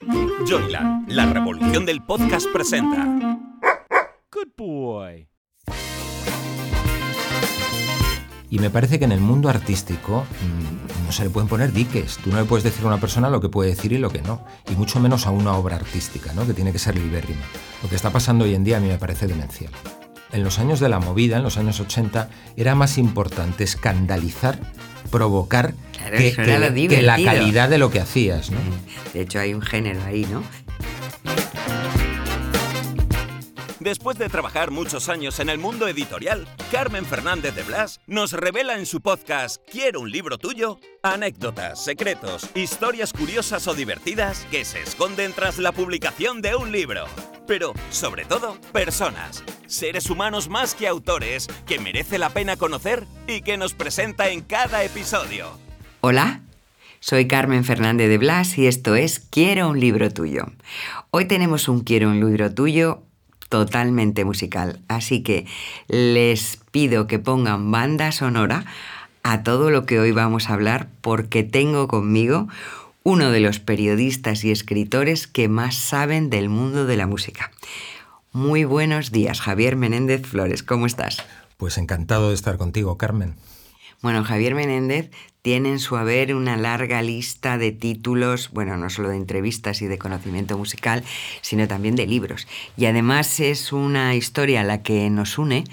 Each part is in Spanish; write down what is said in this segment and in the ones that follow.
Joyland, la revolución del podcast presenta. Good boy. Y me parece que en el mundo artístico mm, no se le pueden poner diques. Tú no le puedes decir a una persona lo que puede decir y lo que no. Y mucho menos a una obra artística, ¿no? que tiene que ser libérrima. Lo que está pasando hoy en día a mí me parece demencial. En los años de la movida, en los años 80, era más importante escandalizar, provocar, Claro, que, que- la calidad de lo que hacías. ¿no? De hecho, hay un género ahí, ¿no? Después de trabajar muchos años en el mundo editorial, Carmen Fernández de Blas nos revela en su podcast Quiero un libro tuyo anécdotas, secretos, historias curiosas o divertidas que se esconden tras la publicación de un libro. Pero, sobre todo, personas, seres humanos más que autores que merece la pena conocer y que nos presenta en cada episodio. Hola, soy Carmen Fernández de Blas y esto es Quiero un libro tuyo. Hoy tenemos un Quiero un libro tuyo totalmente musical, así que les pido que pongan banda sonora a todo lo que hoy vamos a hablar porque tengo conmigo uno de los periodistas y escritores que más saben del mundo de la música. Muy buenos días, Javier Menéndez Flores, ¿cómo estás? Pues encantado de estar contigo, Carmen. Bueno, Javier Menéndez tiene en su haber una larga lista de títulos, bueno, no solo de entrevistas y de conocimiento musical, sino también de libros. Y además es una historia a la que nos une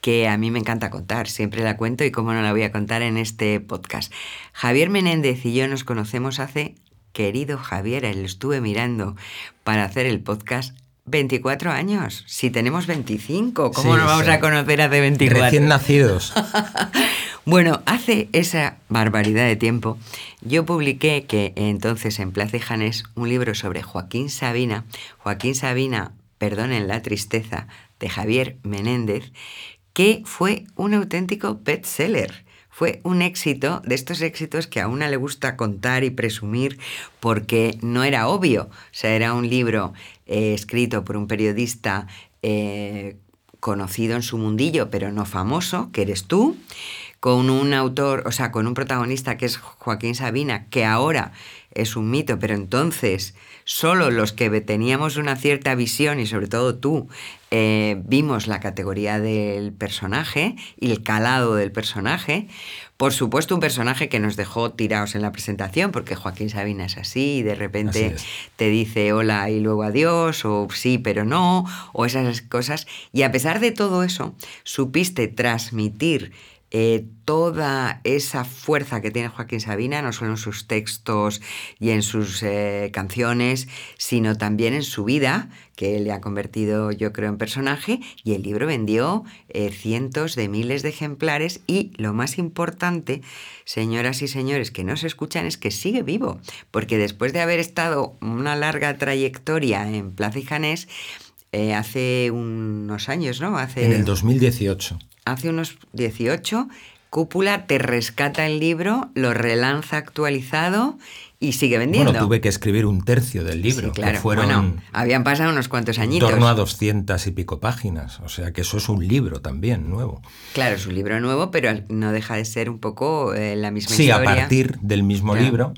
que a mí me encanta contar, siempre la cuento y cómo no la voy a contar en este podcast. Javier Menéndez y yo nos conocemos hace, querido Javier, lo estuve mirando para hacer el podcast, 24 años. Si tenemos 25, ¿cómo Sí, nos vamos sí. a conocer hace 24? Recién nacidos. Bueno, hace esa barbaridad de tiempo, yo publiqué que entonces en Plaza y Janés un libro sobre Joaquín Sabina, Joaquín Sabina, perdonen la tristeza, de Javier Menéndez, que fue un auténtico bestseller. Fue un éxito, de estos éxitos que a una le gusta contar y presumir porque no era obvio. O sea, era un libro eh, escrito por un periodista eh, conocido en su mundillo, pero no famoso, que eres tú, con un autor, o sea, con un protagonista que es Joaquín Sabina, que ahora es un mito, pero entonces solo los que teníamos una cierta visión, y sobre todo tú, eh, vimos la categoría del personaje y el calado del personaje. Por supuesto, un personaje que nos dejó tirados en la presentación, porque Joaquín Sabina es así, y de repente te dice hola y luego adiós, o sí pero no, o esas cosas. Y a pesar de todo eso, supiste transmitir eh, toda esa fuerza que tiene Joaquín Sabina, no solo en sus textos y en sus eh, canciones, sino también en su vida, que le ha convertido, yo creo, en personaje, y el libro vendió eh, cientos de miles de ejemplares y lo más importante, señoras y señores que nos escuchan, es que sigue vivo, porque después de haber estado una larga trayectoria en Plaza y Janés, hace unos años, ¿no? Hace, En el 2018. Hace unos 18, Cúpula te rescata el libro, lo relanza actualizado y sigue vendiendo. Bueno, tuve que escribir un tercio del libro, Sí, claro. que fueron Bueno, habían pasado unos cuantos en añitos. torno a 200 y pico páginas. O sea que eso es un libro también nuevo. Claro, es un libro nuevo, pero no deja de ser un poco eh, la misma Sí, a historia. partir del mismo libro.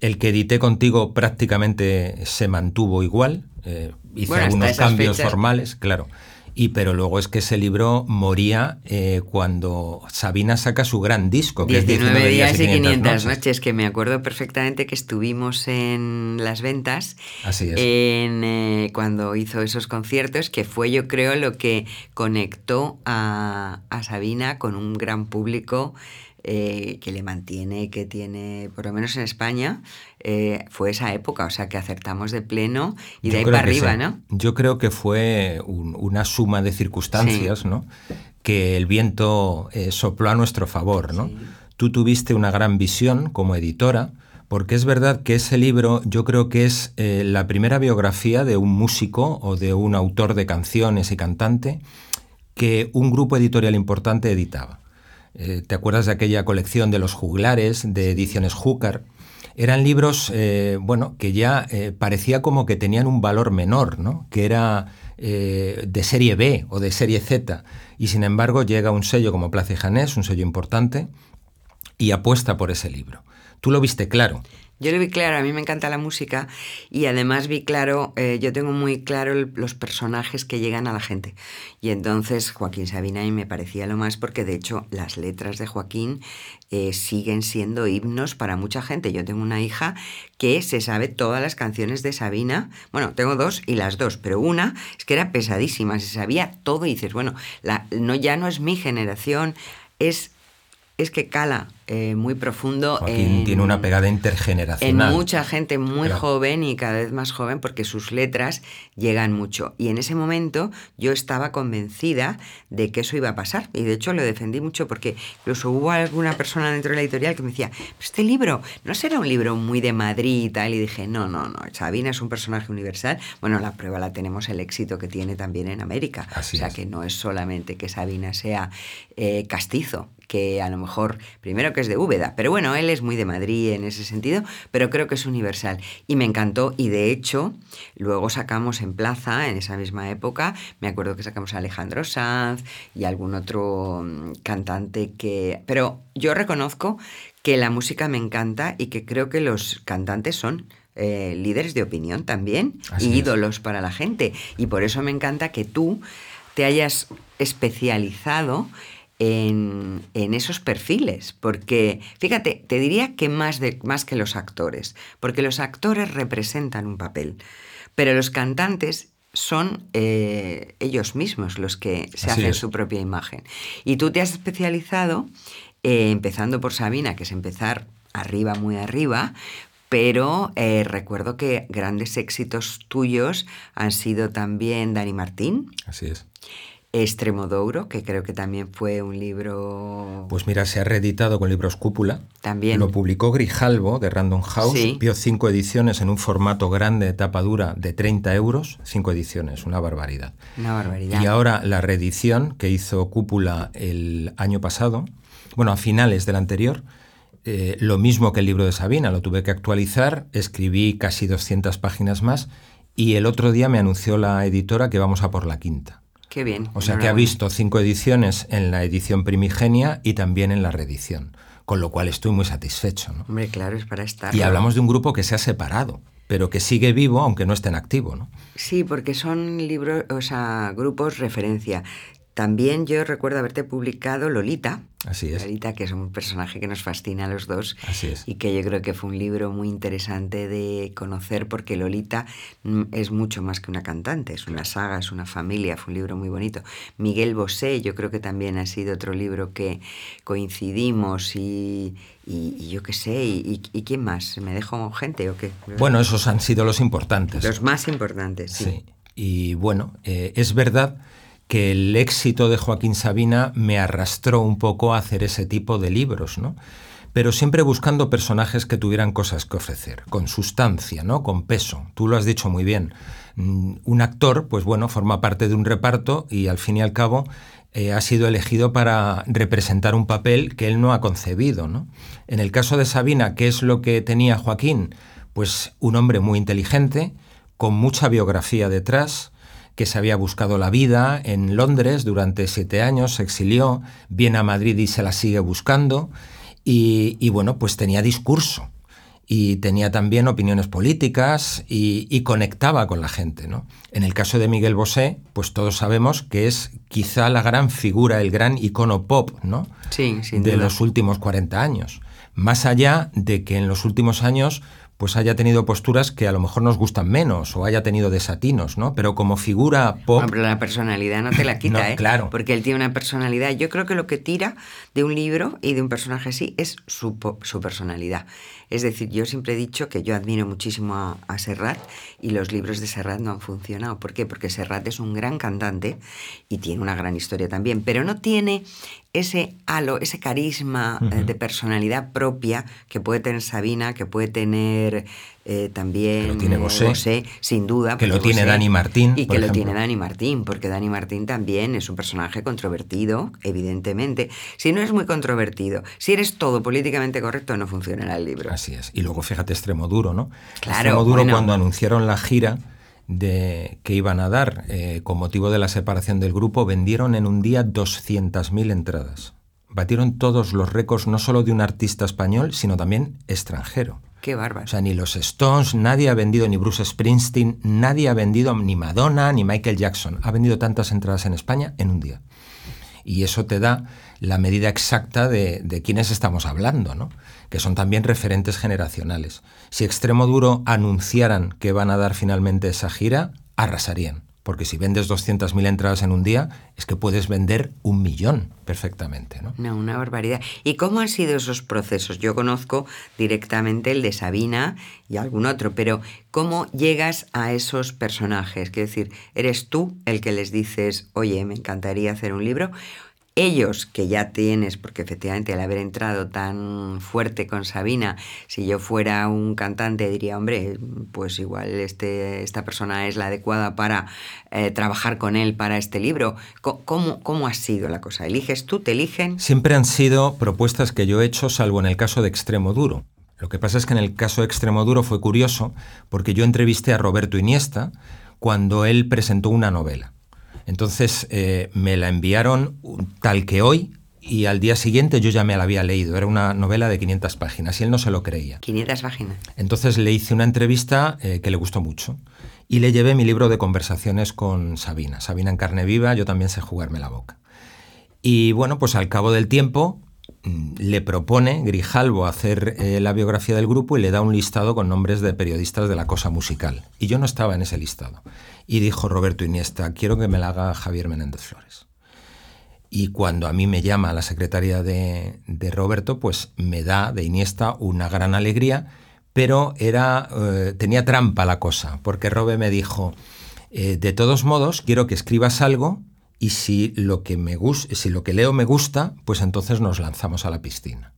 El que edité contigo prácticamente se mantuvo igual. eh, hice Bueno, algunos cambios fechas. formales, claro. Y pero luego es que ese libro moría eh, cuando Sabina saca su gran disco, que 19, es 19 días y 500 noches. noches, que me acuerdo perfectamente que estuvimos en las ventas Así es. en, eh, cuando hizo esos conciertos, que fue yo creo lo que conectó a, a Sabina con un gran público eh, que le mantiene, que tiene, por lo menos en España, eh, fue esa época, o sea que acertamos de pleno y de ahí para arriba, sí. ¿no? Yo creo que fue un- una suma de circunstancias, ¿no? Que el viento eh, sopló a nuestro favor, ¿no? Tú tuviste una gran visión como editora, porque es verdad que ese libro yo creo que es eh, la primera biografía de un músico o de un autor de canciones y cantante que un grupo editorial importante editaba. Eh, ¿Te acuerdas de aquella colección de los juglares, de ediciones Júcar? Eran libros, eh, bueno, que ya eh, parecía como que tenían un valor menor, ¿no? Que era de serie B o de serie Z. Y sin embargo llega un sello como Plaza y Janés, un sello importante, y apuesta por ese libro. Tú lo viste claro. Yo lo vi claro, a mí me encanta la música y además vi claro, eh, yo tengo muy claro los personajes que llegan a la gente. Y entonces Joaquín Sabina y me parecía lo más porque de hecho las letras de Joaquín eh, siguen siendo himnos para mucha gente. Yo tengo una hija que se sabe todas las canciones de Sabina. Bueno, tengo dos y las dos, pero una es que era pesadísima, se sabía todo y dices, bueno, la, no, ya no es mi generación, es es que cala eh, muy profundo. Joaquín tiene una pegada intergeneracional. En mucha gente muy joven y cada vez más joven porque sus letras llegan mucho. Y en ese momento yo estaba convencida de que eso iba a pasar. Y de hecho lo defendí mucho porque incluso hubo alguna persona dentro de la editorial que me decía, este libro no será un libro muy de Madrid y tal. Y dije, no, no, no, Sabina es un personaje universal. Bueno, la prueba la tenemos el éxito que tiene también en América. o sea que no es solamente que Sabina sea eh, castizo, que a lo mejor, primero que es de Úbeda, pero bueno, él es muy de Madrid en ese sentido, pero creo que es universal. Y me encantó, y de hecho, luego sacamos en Plaza, en esa misma época, me acuerdo que sacamos a Alejandro Sanz y algún otro mm, cantante que... Pero yo reconozco que la música me encanta y que creo que los cantantes son eh, líderes de opinión también y ídolos para la gente. Y por eso me encanta que tú te hayas especializado en, esos perfiles, porque fíjate, te diría que más, de, más que los actores, porque los actores representan un papel, pero los cantantes son eh, ellos mismos los que se hacen su propia imagen. Y tú te has especializado, eh, empezando por Sabina, que es empezar arriba, muy arriba, pero eh, recuerdo que grandes éxitos tuyos han sido también Dani Martín. Así es. Extremodouro, que creo que también fue un libro... Pues mira, se ha reeditado con libros Cúpula. También. Lo publicó Grijalvo de Random House. Vio cinco ediciones en un formato grande de tapa dura de 30 euros. Cinco ediciones, una barbaridad. Una barbaridad. Y ahora la reedición que hizo Cúpula el año pasado, bueno, a finales del anterior, eh, lo mismo que el libro de Sabina, lo tuve que actualizar, escribí casi 200 páginas más y el otro día me anunció la editora que vamos a por la quinta. Qué bien. O sea que ha visto cinco ediciones en la edición primigenia y también en la reedición, con lo cual estoy muy satisfecho. ¿no? Hombre, claro, es para estar. Y hablamos de un grupo que se ha separado, pero que sigue vivo aunque no esté en activo. ¿no? Sí, porque son libros, o sea, grupos referencia. También yo recuerdo haberte publicado Lolita. Así es. Lolita, que es un personaje que nos fascina a los dos. Así es. Y que yo creo que fue un libro muy interesante de conocer porque Lolita mm, es mucho más que una cantante, es una saga, es una familia, fue un libro muy bonito. Miguel Bosé, yo creo que también ha sido otro libro que coincidimos y, yo qué sé, y, quién más? ¿Me dejo gente o qué? Bueno, esos han sido los importantes. Los más importantes, sí. sí. Y bueno, eh, es verdad que el éxito de Joaquín Sabina me arrastró un poco a hacer ese tipo de libros, ¿no? Pero siempre buscando personajes que tuvieran cosas que ofrecer, con sustancia, ¿no? Con peso. Tú lo has dicho muy bien. Mm, un actor, pues bueno, forma parte de un reparto y al fin y al cabo eh, ha sido elegido para representar un papel que él no ha concebido, ¿no? En el caso de Sabina, ¿qué es lo que tenía Joaquín? Pues un hombre muy inteligente, con mucha biografía detrás, que se había buscado la vida en Londres durante siete años, se exilió, viene a Madrid y se la sigue buscando, y, bueno, pues tenía discurso y tenía también opiniones políticas y, conectaba con la gente. ¿no? En el caso de Miguel Bosé, pues todos sabemos que es quizá la gran figura, el gran icono pop ¿no? sí, de los últimos 40 años. Más allá de que en los últimos años pues haya tenido posturas que a lo mejor nos gustan menos o haya tenido desatinos, ¿no? Pero como figura pop... Hombre, la personalidad no te la quita, ¿eh? Claro. Porque él tiene una personalidad. Yo creo que lo que tira de un libro y de un personaje así es su, su personalidad. Es decir, yo siempre he dicho que yo admiro muchísimo a, Serrat y los libros de Serrat no han funcionado. ¿Por qué? Porque Serrat es un gran cantante y tiene una gran historia también, pero no tiene ese halo, ese carisma eh, de personalidad propia que puede tener Sabina, que puede tener eh, también lo tiene Bosé, sin duda. Que lo tiene Dani Martín. Y que lo tiene Dani Martín, porque Dani Martín también es un personaje controvertido, evidentemente. Si no es muy controvertido, si eres todo políticamente correcto, no funcionará el libro. Así es. Y luego fíjate Extremo Duro, ¿no? Claro. Extremo Duro cuando anunciaron la gira de, que iban a dar eh, con motivo de la separación del grupo, vendieron en un día 200.000 entradas. Batieron todos los récords, no solo de un artista español, sino también extranjero. Qué bárbaro. O sea, ni los Stones, nadie ha vendido, ni Bruce Springsteen, nadie ha vendido, ni Madonna, ni Michael Jackson. Ha vendido tantas entradas en España en un día. Y eso te da la medida exacta de, de quiénes estamos hablando, ¿no? Que son también referentes generacionales. Si Extremo Duro anunciaran que van a dar finalmente esa gira, arrasarían. Porque si vendes 200.000 entradas en un día, es que puedes vender un millón perfectamente. ¿no? no, una barbaridad. ¿Y cómo han sido esos procesos? Yo conozco directamente el de Sabina y algún otro, pero ¿cómo llegas a esos personajes? Quiero decir, ¿eres tú el que les dices, oye, me encantaría hacer un libro? Ellos que ya tienes, porque efectivamente al haber entrado tan fuerte con Sabina, si yo fuera un cantante diría, hombre, pues igual este, esta persona es la adecuada para eh, trabajar con él para este libro. ¿Cómo, ¿Cómo ha sido la cosa? ¿Eliges tú? ¿Te eligen? Siempre han sido propuestas que yo he hecho, salvo en el caso de Extremo Duro. Lo que pasa es que en el caso de Extremo Duro fue curioso, porque yo entrevisté a Roberto Iniesta cuando él presentó una novela. Entonces eh, me la enviaron tal que hoy y al día siguiente yo ya me la había leído. Era una novela de 500 páginas y él no se lo creía. 500 páginas. Entonces le hice una entrevista eh, que le gustó mucho y le llevé mi libro de conversaciones con Sabina. Sabina en carne viva, yo también sé jugarme la boca. Y bueno, pues al cabo del tiempo le propone Grijalvo hacer eh, la biografía del grupo y le da un listado con nombres de periodistas de la cosa musical. Y yo no estaba en ese listado. Y dijo Roberto Iniesta, quiero que me la haga Javier Menéndez Flores. Y cuando a mí me llama la secretaria de, Roberto, pues me da de Iniesta una gran alegría, pero era, eh, tenía trampa la cosa, porque Robe me dijo, eh, de todos modos, quiero que escribas algo y si lo que me si lo que leo me gusta, pues entonces nos lanzamos a la piscina.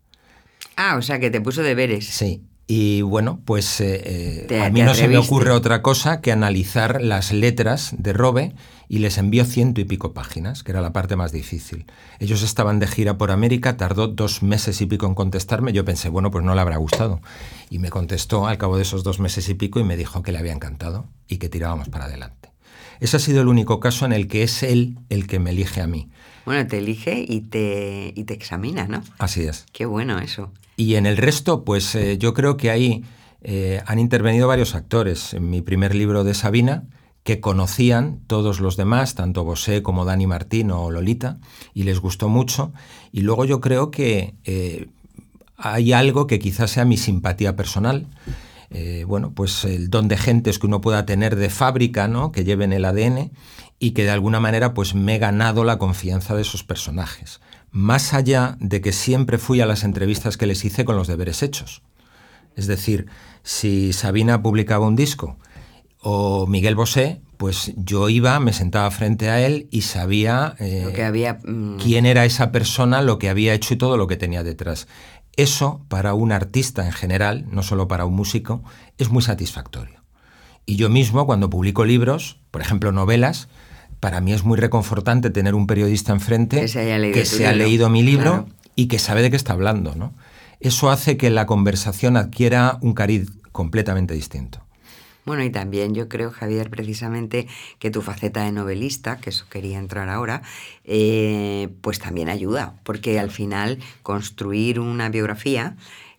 Ah, o sea que te puso deberes. Sí, y bueno, pues eh, eh, a mí no se me ocurre otra cosa que analizar las letras de Robe y les envió ciento y pico páginas, que era la parte más difícil. Ellos estaban de gira por América, tardó dos meses y pico en contestarme. Yo pensé, bueno, pues no le habrá gustado. Y me contestó al cabo de esos dos meses y pico y me dijo que le había encantado y que tirábamos para adelante. Ese ha sido el único caso en el que es él el que me elige a mí. Bueno, te elige y te, y te examina, ¿no? Así es. Qué bueno eso. Y en el resto, pues eh, yo creo que ahí eh, han intervenido varios actores. En mi primer libro de Sabina, que conocían todos los demás, tanto Bosé como Dani Martín o Lolita, y les gustó mucho. Y luego yo creo que eh, hay algo que quizás sea mi simpatía personal. Bueno, pues el don de gentes que uno pueda tener de fábrica, ¿no? Que lleven el ADN y que de alguna manera pues me he ganado la confianza de esos personajes más allá de que siempre fui a las entrevistas que les hice con los deberes hechos. Es decir, si Sabina publicaba un disco o Miguel Bosé, pues yo iba, me sentaba frente a él y sabía eh, mm, quién era esa persona, lo que había hecho y todo lo que tenía detrás. Eso para un artista en general, no solo para un músico, es muy satisfactorio. Y yo mismo, cuando publico libros, por ejemplo novelas, para mí es muy reconfortante tener un periodista enfrente que se, ha leído mi libro y que sabe de qué está hablando. ¿no? Eso hace que la conversación adquiera un cariz completamente distinto. Bueno, y también yo creo, Javier, precisamente que tu faceta de novelista, que eso quería entrar ahora, eh, pues también ayuda, porque al final construir una biografía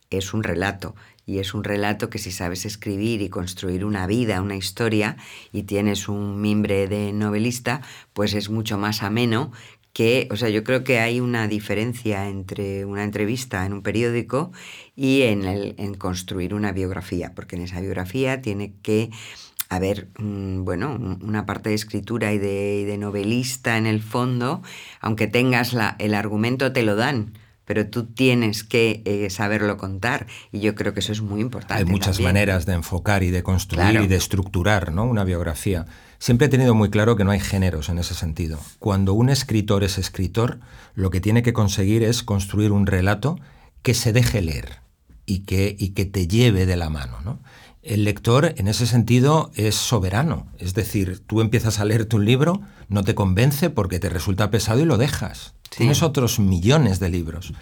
es un relato y es un relato que si sabes escribir y construir una vida, una historia, y tienes un mimbre de novelista, pues es mucho más ameno que, o sea, yo creo que hay una diferencia entre una entrevista en un periódico y en, el, en construir una biografía, porque en esa biografía tiene que haber, mm, bueno, una parte de escritura y de, y de novelista en el fondo, aunque tengas la, el argumento, te lo dan pero tú tienes que eh, saberlo contar y yo creo que eso es muy importante. Hay muchas maneras de enfocar y de construir y de estructurar ¿no? una biografía. Siempre he tenido muy claro que no hay géneros en ese sentido. Cuando un escritor es escritor, lo que tiene que conseguir es construir un relato que se deje leer y que, y que te lleve de la mano. ¿no? El lector, en ese sentido, es soberano. Es decir, tú empiezas a leerte un libro, no te convence porque te resulta pesado y lo dejas. Tienes otros millones de libros.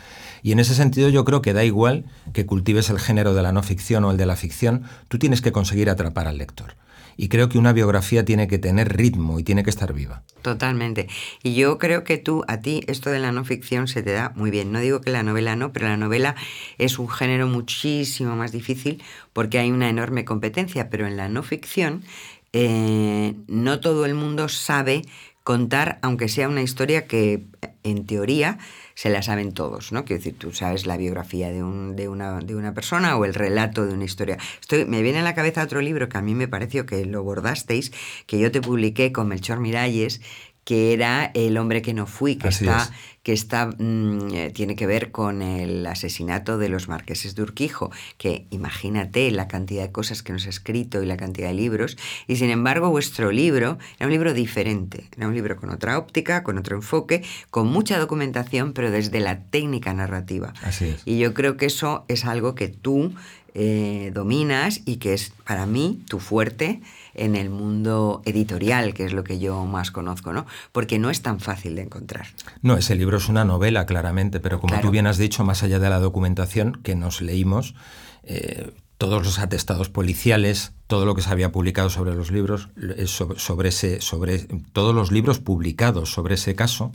Y en ese sentido yo creo que da igual que cultives el género de la no ficción o el de la ficción, tú tienes que conseguir atrapar al lector. Y creo que una biografía tiene que tener ritmo y tiene que estar viva. Totalmente. Y yo creo que tú, a ti, esto de la no ficción se te da muy bien. No digo que la novela no, pero la novela es un género muchísimo más difícil porque hay una enorme competencia. Pero en la no ficción eh, no todo el mundo sabe contar, aunque sea una historia que en teoría se la saben todos, ¿no? Quiero decir, tú sabes la biografía de, un, de, una, de una persona o el relato de una historia. Estoy, me viene a la cabeza otro libro que a mí me pareció que lo bordasteis, que yo te publiqué con Melchor Miralles, que era El hombre que no fui, que está, que está mm, eh, tiene que ver con el asesinato de los marqueses de Urquijo, que imagínate la cantidad de cosas que nos ha escrito y la cantidad de libros, y sin embargo vuestro libro era un libro diferente, era un libro con otra óptica, con otro enfoque, con mucha documentación, pero desde la técnica narrativa. Así es. Y yo creo que eso es algo que tú eh, dominas y que es para mí tu fuerte en el mundo editorial, que es lo que yo más conozco, ¿no? Porque no es tan fácil de encontrar. No, ese libro es una novela, claramente, pero como tú bien has dicho, más allá de la documentación que nos leímos, eh, todos los atestados policiales, todo lo que se había publicado sobre los libros, eh, sobre, ese, sobre todos los libros publicados sobre ese caso,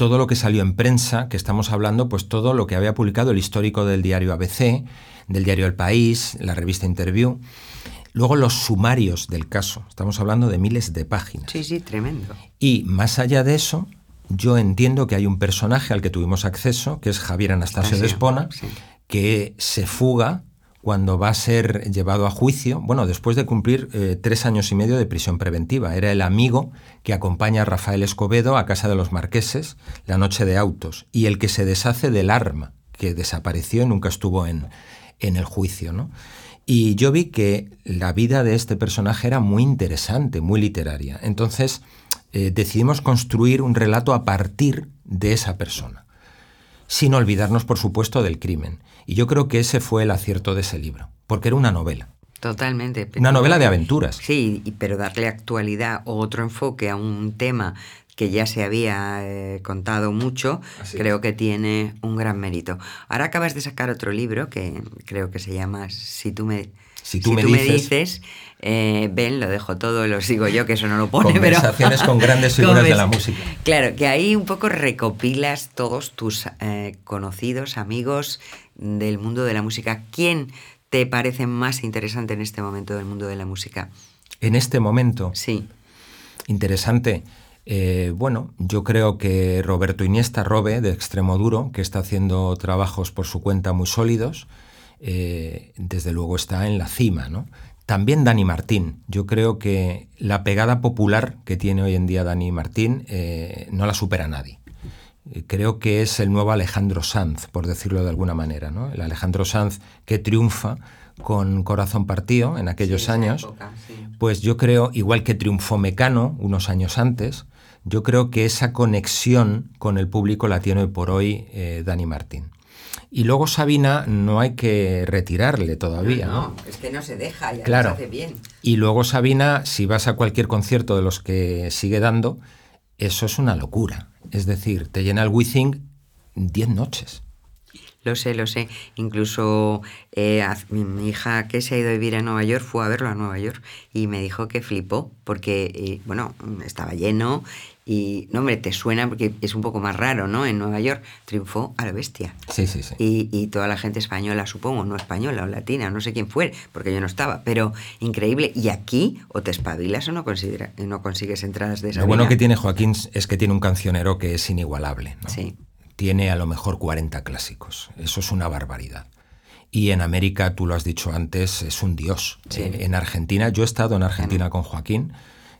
todo lo que salió en prensa, que estamos hablando, pues todo lo que había publicado el histórico del diario ABC, del diario El País, la revista Interview. Luego los sumarios del caso, estamos hablando de miles de páginas. Sí, sí, tremendo. Y más allá de eso, yo entiendo que hay un personaje al que tuvimos acceso, que es Javier Anastasio de Espona, que se fuga cuando va a ser llevado a juicio, bueno, después de cumplir eh, tres años y medio de prisión preventiva. Era el amigo que acompaña a Rafael Escobedo a casa de los marqueses la noche de autos y el que se deshace del arma que desapareció y nunca estuvo en, en el juicio, ¿no? Y yo vi que la vida de este personaje era muy interesante, muy literaria. Entonces eh, decidimos construir un relato a partir de esa persona, sin olvidarnos, por supuesto, del crimen. Y yo creo que ese fue el acierto de ese libro, porque era una novela. Totalmente. Una novela de aventuras. Sí, pero darle actualidad o otro enfoque a un tema que ya se había eh, contado mucho, creo que tiene un gran mérito. Ahora acabas de sacar otro libro que creo que se llama Si tú me, si tú, me, dices, eh, ven, lo dejo todo, lo sigo yo, que eso no lo pone. Conversaciones con grandes figuras de la música. Claro, que ahí un poco recopilas todos tus eh, conocidos, amigos del mundo de la música. ¿Quién te parece más interesante en este momento del mundo de la música? En este momento. Sí. Interesante. Eh, bueno, yo creo que Roberto Iniesta Robe, de Extremo Duro, que está haciendo trabajos por su cuenta muy sólidos, eh, desde luego está en la cima, ¿no? También Dani Martín. Yo creo que la pegada popular que tiene hoy en día Dani Martín eh, no la supera nadie. Creo que es el nuevo Alejandro Sanz, por decirlo de alguna manera, ¿no? El Alejandro Sanz que triunfa con Corazón Partido en aquellos años, pues yo creo, igual que triunfó Mecano unos años antes, yo creo que esa conexión con el público la tiene hoy por hoy eh, Dani Martín. Y luego Sabina no hay que retirarle todavía. No, es que no se deja, ya claro. hace bien. Y luego Sabina, si vas a cualquier concierto de los que sigue dando, eso es una locura. Es decir, te llena el Withing 10 noches. Lo sé, lo sé. Incluso eh, mi, hija que se ha ido a vivir a Nueva York fue a verlo a Nueva York y me dijo que flipó porque, eh, bueno, estaba lleno y, no, hombre, te suena porque es un poco más raro, ¿no? En Nueva York triunfó a la bestia. Sí, sí, sí. Y, toda la gente española, supongo, no española o latina, no sé quién fue, porque yo no estaba, pero increíble. Y aquí o te espabilas o no, considera, no consigues entradas de esa Lo bueno que tiene Joaquín es que tiene un cancionero que es inigualable, ¿no? Sí tiene a lo mejor 40 clásicos. Eso es una barbaridad. Y en América, tú lo has dicho antes, es un dios. Eh, en Argentina, yo he estado en Argentina con Joaquín,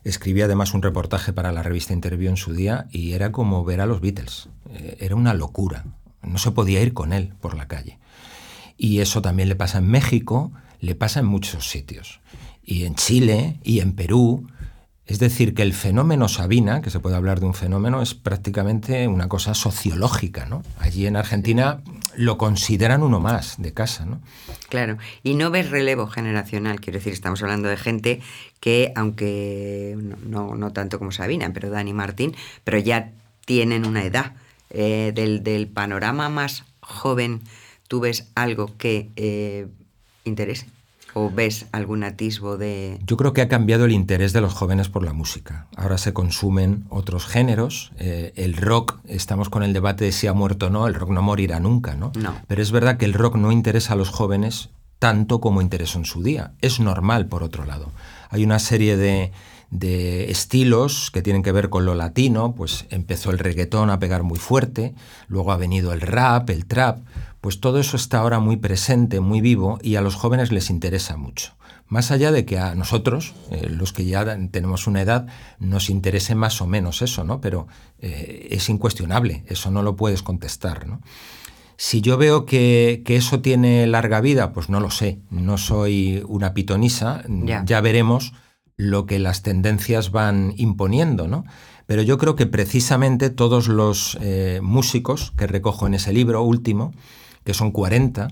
escribí además un reportaje para la revista Interview en su día y era como ver a los Beatles. Eh, era una locura. No se podía ir con él por la calle. Y eso también le pasa en México, le pasa en muchos sitios. Y en Chile y en Perú Es decir, que el fenómeno Sabina, que se puede hablar de un fenómeno, es prácticamente una cosa sociológica, ¿no? Allí en Argentina lo consideran uno más de casa, ¿no? Claro, y no ves relevo generacional, quiero decir, estamos hablando de gente que, aunque no, no tanto como Sabina, pero Dani Martín, pero ya tienen una edad. Eh, del, del, panorama más joven, ¿tú ves algo que eh, interese? ¿O ves algún atisbo de...? Yo creo que ha cambiado el interés de los jóvenes por la música. Ahora se consumen otros géneros. Eh, el rock, estamos con el debate de si ha muerto o no, el rock no morirá nunca, ¿no? No. Pero es verdad que el rock no interesa a los jóvenes tanto como interesó en su día. Es normal, por otro lado. Hay una serie de, de estilos que tienen que ver con lo latino, pues empezó el reggaetón a pegar muy fuerte, luego ha venido el rap, el trap, pues todo eso está ahora muy presente, muy vivo y a los jóvenes les interesa mucho. Más allá de que a nosotros, eh, los que ya tenemos una edad, nos interese más o menos eso, ¿no? Pero eh, es incuestionable, eso no lo puedes contestar, ¿no? Si yo veo que, que, eso tiene larga vida, pues no lo sé, no soy una pitonisa, Ya. ya veremos lo que las tendencias van imponiendo, ¿no? Pero yo creo que precisamente todos los eh, músicos que recojo en ese libro último, que son 40,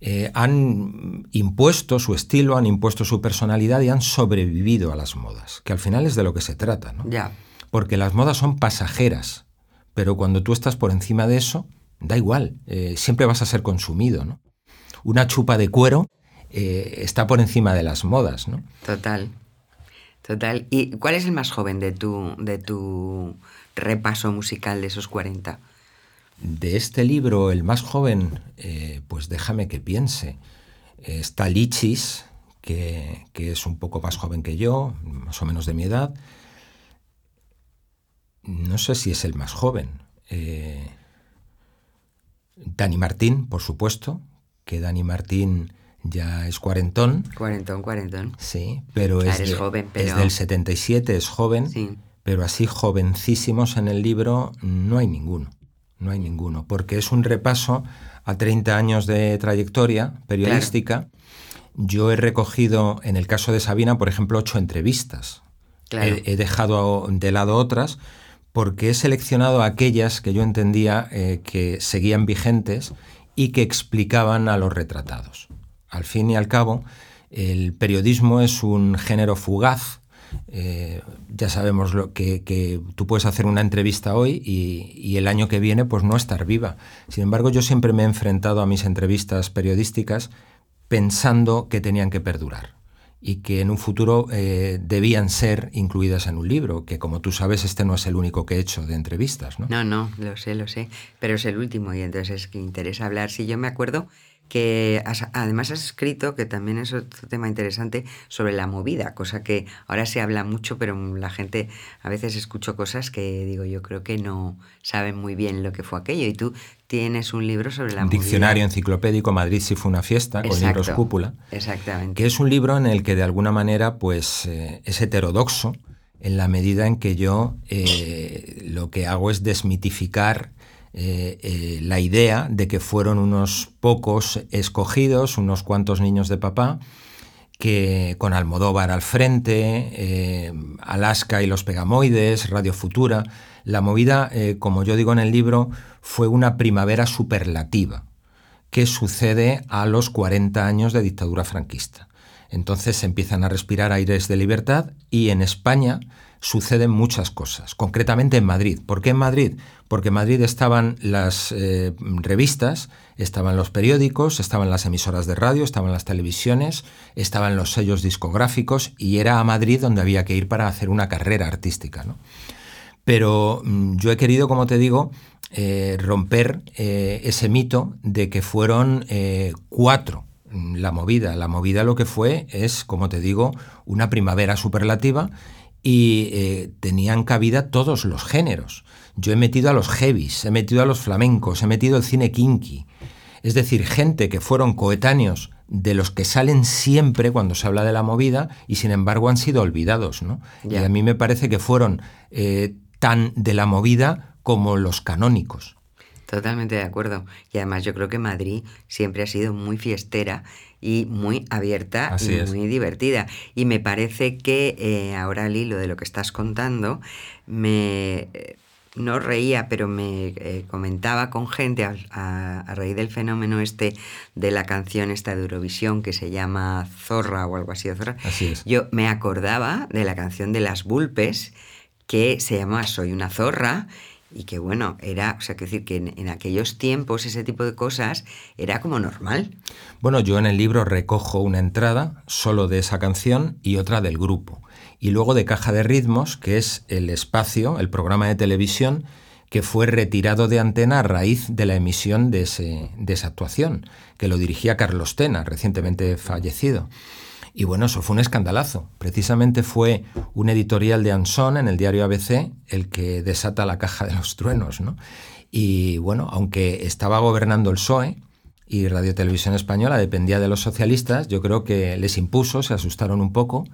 eh, han impuesto su estilo, han impuesto su personalidad y han sobrevivido a las modas, que al final es de lo que se trata, ¿no? Ya. Porque las modas son pasajeras, pero cuando tú estás por encima de eso, da igual, eh, siempre vas a ser consumido, ¿no? Una chupa de cuero eh, está por encima de las modas, ¿no? Total. Total. ¿Y cuál es el más joven de tu, de tu repaso musical de esos 40? De este libro, el más joven, eh, pues déjame que piense. Está Lichis, que, que, es un poco más joven que yo, más o menos de mi edad. No sé si es el más joven. Eh, Dani Martín, por supuesto, que Dani Martín ya es cuarentón. Cuarentón, cuarentón. Sí, pero, es, de- joven, pero- es del 77, es joven. Sí. Pero así jovencísimos en el libro no hay ninguno. No hay ninguno, porque es un repaso a 30 años de trayectoria periodística. Yo he recogido, en el caso de Sabina, por ejemplo, ocho entrevistas. Claro. He, he dejado de lado otras porque he seleccionado aquellas que yo entendía eh, que seguían vigentes y que explicaban a los retratados. Al fin y al cabo, el periodismo es un género fugaz. Eh, ya sabemos lo que, que, tú puedes hacer una entrevista hoy y, y, el año que viene pues no estar viva. Sin embargo, yo siempre me he enfrentado a mis entrevistas periodísticas pensando que tenían que perdurar y que en un futuro eh, debían ser incluidas en un libro, que como tú sabes este no es el único que he hecho de entrevistas, ¿no? No, no, lo sé, lo sé, pero es el último y entonces es que interesa hablar. Si yo me acuerdo que has, además has escrito, que también es otro tema interesante, sobre la movida, cosa que ahora se habla mucho, pero la gente a veces escucho cosas que digo, yo creo que no saben muy bien lo que fue aquello. Y tú tienes un libro sobre la un movida. Diccionario enciclopédico Madrid si fue una fiesta, con Exacto, libros cúpula. Exactamente. Que es un libro en el que de alguna manera pues eh, es heterodoxo en la medida en que yo eh, lo que hago es desmitificar eh, eh, la idea de que fueron unos pocos escogidos, unos cuantos niños de papá, que con Almodóvar al frente, eh, Alaska y los Pegamoides, Radio Futura, la movida, como yo digo en el libro, fue una primavera superlativa que sucede a los 40 años de dictadura franquista. Entonces se empiezan a respirar aires de libertad y en España suceden muchas cosas, concretamente en Madrid. ¿Por qué en Madrid? Porque en Madrid estaban las eh, revistas, estaban los periódicos, estaban las emisoras de radio, estaban las televisiones, estaban los sellos discográficos y era a Madrid donde había que ir para hacer una carrera artística. ¿no? Pero mm, yo he querido, como te digo, eh, romper eh, ese mito de que fueron cuatro la movida. La movida lo que fue es, como te digo, una primavera superlativa y tenían cabida todos los géneros. Yo he metido a los heavies, he metido a los flamencos, he metido el cine kinky. Es decir, gente que fueron coetáneos de los que salen siempre cuando se habla de la movida y sin embargo han sido olvidados. ¿no? Y a mí me parece que fueron eh, tan de la movida como los canónicos. Totalmente de acuerdo. Y además yo creo que Madrid siempre ha sido muy fiestera y muy abierta y muy divertida. Y me parece que eh, ahora al hilo de lo que estás contando, me eh, no reía, pero me eh, comentaba con gente a, raíz del fenómeno este de la canción esta de Eurovisión que se llama Zorra o algo así, Zorra. Así es. Yo me acordaba de la canción de las Bulpes que se llama Soy una zorra y que bueno, era, o sea, que decir que en, aquellos tiempos ese tipo de cosas era como normal. Bueno, yo en el libro recojo una entrada solo de esa canción y otra del grupo. Y luego de Caja de Ritmos, que es el espacio, el programa de televisión que fue retirado de antena a raíz de la emisión de, ese, de esa actuación, que lo dirigía Carlos Tena, recientemente fallecido. Y bueno, eso fue un escandalazo. Precisamente fue un editorial de Anson en el diario ABC el que desata la caja de los truenos, ¿no? Y bueno, aunque estaba gobernando el PSOE y Radio Televisión Española dependía de los socialistas, yo creo que les impuso, se asustaron un poco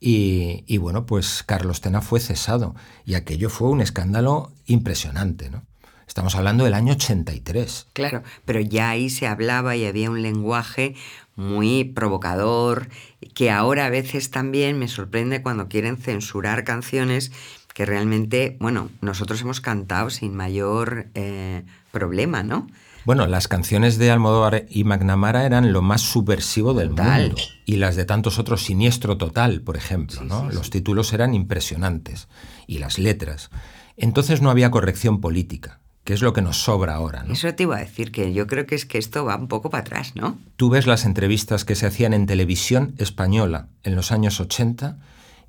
y, bueno, pues Carlos Tena fue cesado. Y aquello fue un escándalo impresionante, ¿no? Estamos hablando del año 83. Claro, pero ya ahí se hablaba y había un lenguaje muy provocador, que ahora a veces también me sorprende cuando quieren censurar canciones que realmente, bueno, nosotros hemos cantado sin mayor eh, problema, ¿no? Bueno, las canciones de Almodóvar y McNamara eran lo más subversivo del mundo. Y las de tantos otros, Siniestro Total, por ejemplo. ¿no? Los títulos eran impresionantes. Y las letras. Entonces no había corrección política que es lo que nos sobra ahora. ¿no? Eso te iba a decir, que yo creo que es que esto va un poco para atrás, ¿no? Tú ves las entrevistas que se hacían en televisión española en los años 80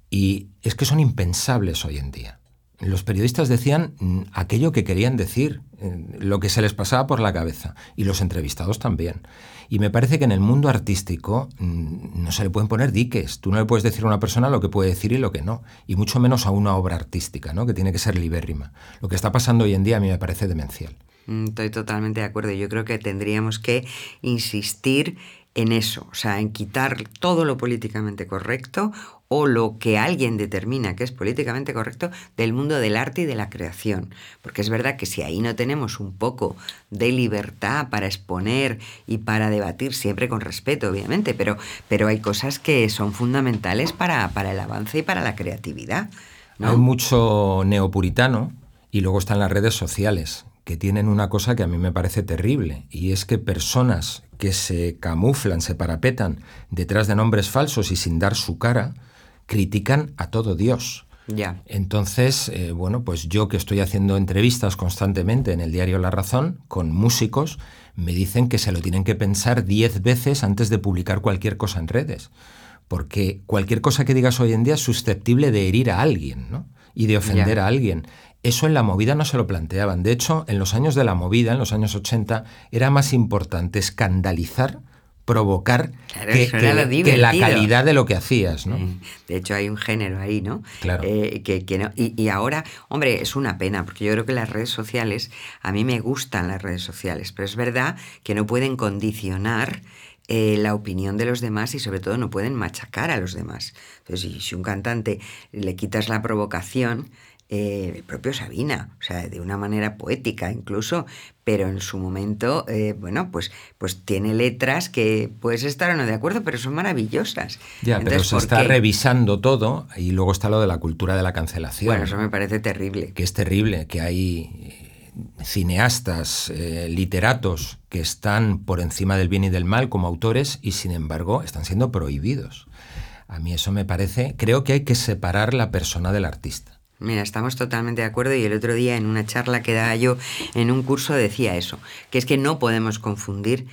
y es que son impensables hoy en día. Los periodistas decían mm, aquello que querían decir, eh, lo que se les pasaba por la cabeza, y los entrevistados también. Y me parece que en el mundo artístico mm, no se le pueden poner diques. Tú no le puedes decir a una persona lo que puede decir y lo que no. Y mucho menos a una obra artística, ¿no? que tiene que ser libérrima. Lo que está pasando hoy en día a mí me parece demencial. Mm, estoy totalmente de acuerdo. Yo creo que tendríamos que insistir en eso, o sea, en quitar todo lo políticamente correcto o lo que alguien determina que es políticamente correcto del mundo del arte y de la creación. Porque es verdad que si ahí no tenemos un poco de libertad para exponer y para debatir, siempre con respeto, obviamente, pero, pero hay cosas que son fundamentales para, para el avance y para la creatividad. Hay mucho neopuritano y luego están las redes sociales, que tienen una cosa que a mí me parece terrible, y es que personas que se camuflan, se parapetan detrás de nombres falsos y sin dar su cara, critican a todo Dios. Ya. Entonces, eh, bueno, pues yo que estoy haciendo entrevistas constantemente en el diario La Razón con músicos, me dicen que se lo tienen que pensar diez veces antes de publicar cualquier cosa en redes. Porque cualquier cosa que digas hoy en día es susceptible de herir a alguien, ¿no? Y de ofender a alguien. Eso en la movida no se lo planteaban. De hecho, en los años de la movida, en los años 80, era más importante escandalizar, provocar que, la calidad de lo que hacías. ¿no? De hecho, hay un género ahí, ¿no? Claro. Eh, que, y, ahora, hombre, es una pena, porque yo creo que las redes sociales, a mí me gustan las redes sociales, pero es verdad que no pueden condicionar eh, la opinión de los demás y sobre todo no pueden machacar a los demás. Entonces, si un cantante le quitas la provocación, eh, el propio Sabina, o sea, de una manera poética incluso, pero en su momento, eh, bueno, pues, pues tiene letras que puedes estar o no de acuerdo, pero son maravillosas. Ya, pero se está revisando todo y luego está lo de la cultura de la cancelación. Bueno, eso me parece terrible. Que es terrible, que hay eh, cineastas, literatos que están por encima del bien y del mal como autores y sin embargo están siendo prohibidos. A mí eso me parece, creo que hay que separar la persona del artista. Mira, estamos totalmente de acuerdo y el otro día en una charla que daba yo en un curso decía eso, que es que no podemos confundir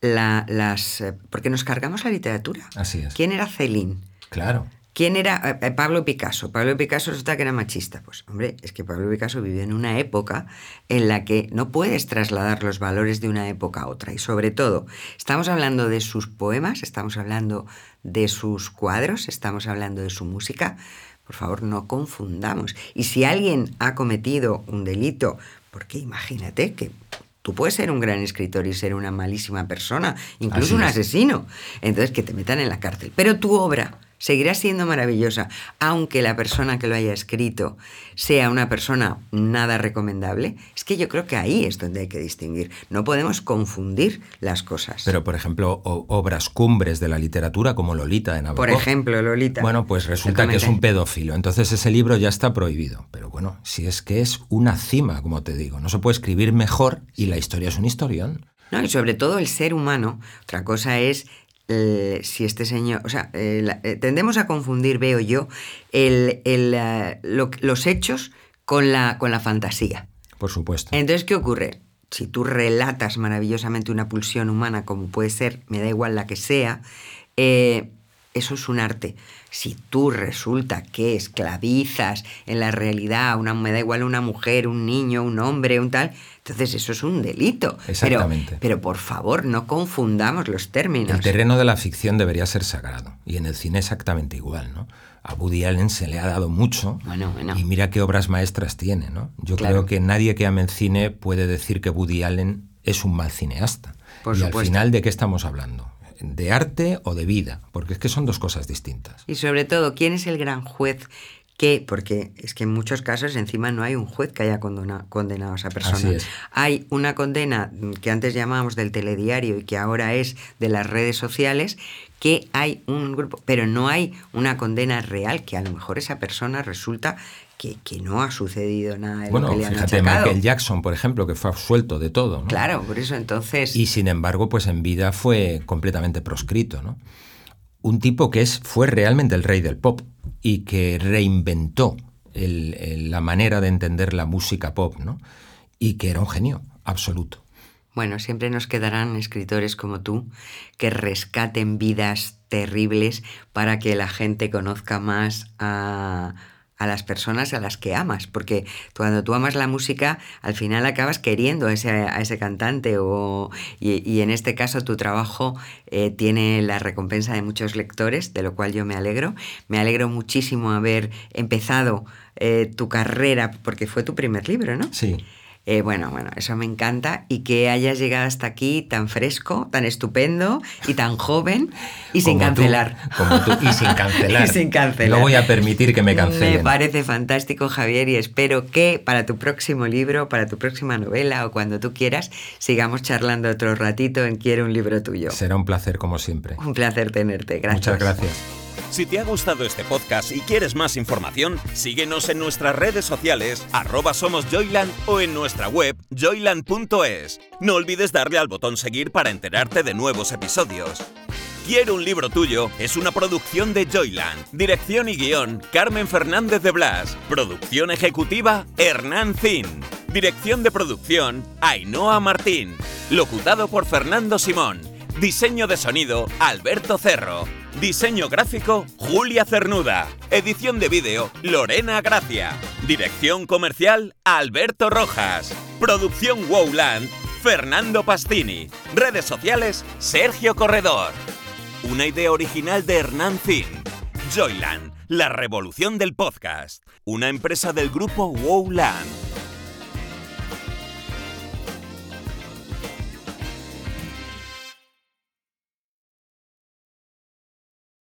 las... Eh, porque nos cargamos la literatura. Así es. ¿Quién era Celín? Claro. ¿Quién era eh, eh, Pablo Picasso? Pablo Picasso resulta que era machista. Pues hombre, es que Pablo Picasso vivió en una época en la que no puedes trasladar los valores de una época a otra. Y sobre todo, estamos hablando de sus poemas, estamos hablando de sus cuadros, estamos hablando de su música. Por favor, no confundamos. Y si alguien ha cometido un delito, porque imagínate que Tú puedes ser un gran escritor y ser una malísima persona, incluso Así un es. asesino. Entonces, que te metan en la cárcel. Pero tu obra seguirá siendo maravillosa, aunque la persona que lo haya escrito sea una persona nada recomendable. Es que yo creo que ahí es donde hay que distinguir. No podemos confundir las cosas. Pero, por ejemplo, obras cumbres de la literatura como Lolita de Nabokov. Por ejemplo, Lolita. Bueno, pues resulta que es un pedófilo. Entonces ese libro ya está prohibido. Pero bueno, si es que es una cima, como te digo. No se puede escribir mejor y la historia es un historión. No, y sobre todo el ser humano. Otra cosa es eh, si este señor. O sea, eh, la- eh, tendemos a confundir, veo yo, el, el, lo- los hechos con la, con la fantasía. Por supuesto. Entonces, ¿qué ocurre? Si tú relatas maravillosamente una pulsión humana, como puede ser, me da igual la que sea, eh, eso es un arte. Si tú resulta que esclavizas en la realidad, una, me da igual una mujer, un niño, un hombre, un tal, entonces eso es un delito. Pero- Exactamente. Pero, por favor, no confundamos los términos. El terreno de la ficción debería ser sagrado. Y en el cine exactamente igual, ¿no? A Woody Allen se le ha dado mucho. Bueno, bueno. Y mira qué obras maestras tiene, ¿no? Yo Claro. creo que nadie que ame el cine puede decir que Woody Allen es un mal cineasta. Por y al supuesto. final, ¿de qué estamos hablando? ¿De arte o de vida? Porque es que son dos cosas distintas. Y sobre todo, ¿quién es el gran juez que, porque es que en muchos casos encima no hay un juez que haya condona- condenado a esa persona. Es. Hay una condena que antes llamábamos del telediario y que ahora es de las redes sociales, que hay un grupo, pero no hay una condena real, que a lo mejor esa persona resulta que, que no ha sucedido nada de lo Bueno, que le han fíjate, achacado. Michael Jackson, por ejemplo, que fue absuelto de todo. ¿no? Claro, por eso entonces... Y sin embargo, pues en vida fue completamente proscrito, ¿no? Un tipo que es, fue realmente el rey del pop y que reinventó el- el- la manera de entender la música pop, ¿no? Y que era un genio absoluto. Bueno, siempre nos quedarán escritores como tú que rescaten vidas terribles para que la gente conozca más a, a las personas a las que amas. Porque cuando tú amas la música, al final acabas queriendo a ese, a ese cantante. O, y, en este caso tu trabajo eh, tiene la recompensa de muchos lectores, de lo cual yo me alegro. Me alegro muchísimo haber empezado eh, tu carrera, porque fue tu primer libro, ¿no? Sí. Eh, bueno, bueno, eso me encanta y que hayas llegado hasta aquí tan fresco, tan estupendo y tan joven y sin Como tú, cancelar. como tú, y sin cancelar. Y sin cancelar. No voy a permitir que me cancelen. Me parece fantástico, Javier, y espero que para tu próximo libro, para tu próxima novela o cuando tú quieras, sigamos charlando otro ratito en Quiero un libro tuyo. Será un placer como siempre. Un placer tenerte. Gracias. Muchas gracias. Si te ha gustado este podcast y quieres más información, síguenos en nuestras redes sociales, arroba somos Joyland o en nuestra web joyland.es. No olvides darle al botón seguir para enterarte de nuevos episodios. Quiero un libro tuyo es una producción de Joyland. Dirección y guion, Carmen Fernández de Blas. Producción ejecutiva, Hernán Zin. Dirección de producción, Ainhoa Martín. Locutado por Fernando Simón. Diseño de sonido, Alberto Cerro. Diseño gráfico, Julia Cernuda. Edición de vídeo, Lorena Gracia. Dirección comercial, Alberto Rojas. Producción Wowland, Fernando Pastini. Redes sociales, Sergio Corredor. Una idea original de Hernán Zin. Joyland, la revolución del podcast. Una empresa del grupo Wowland.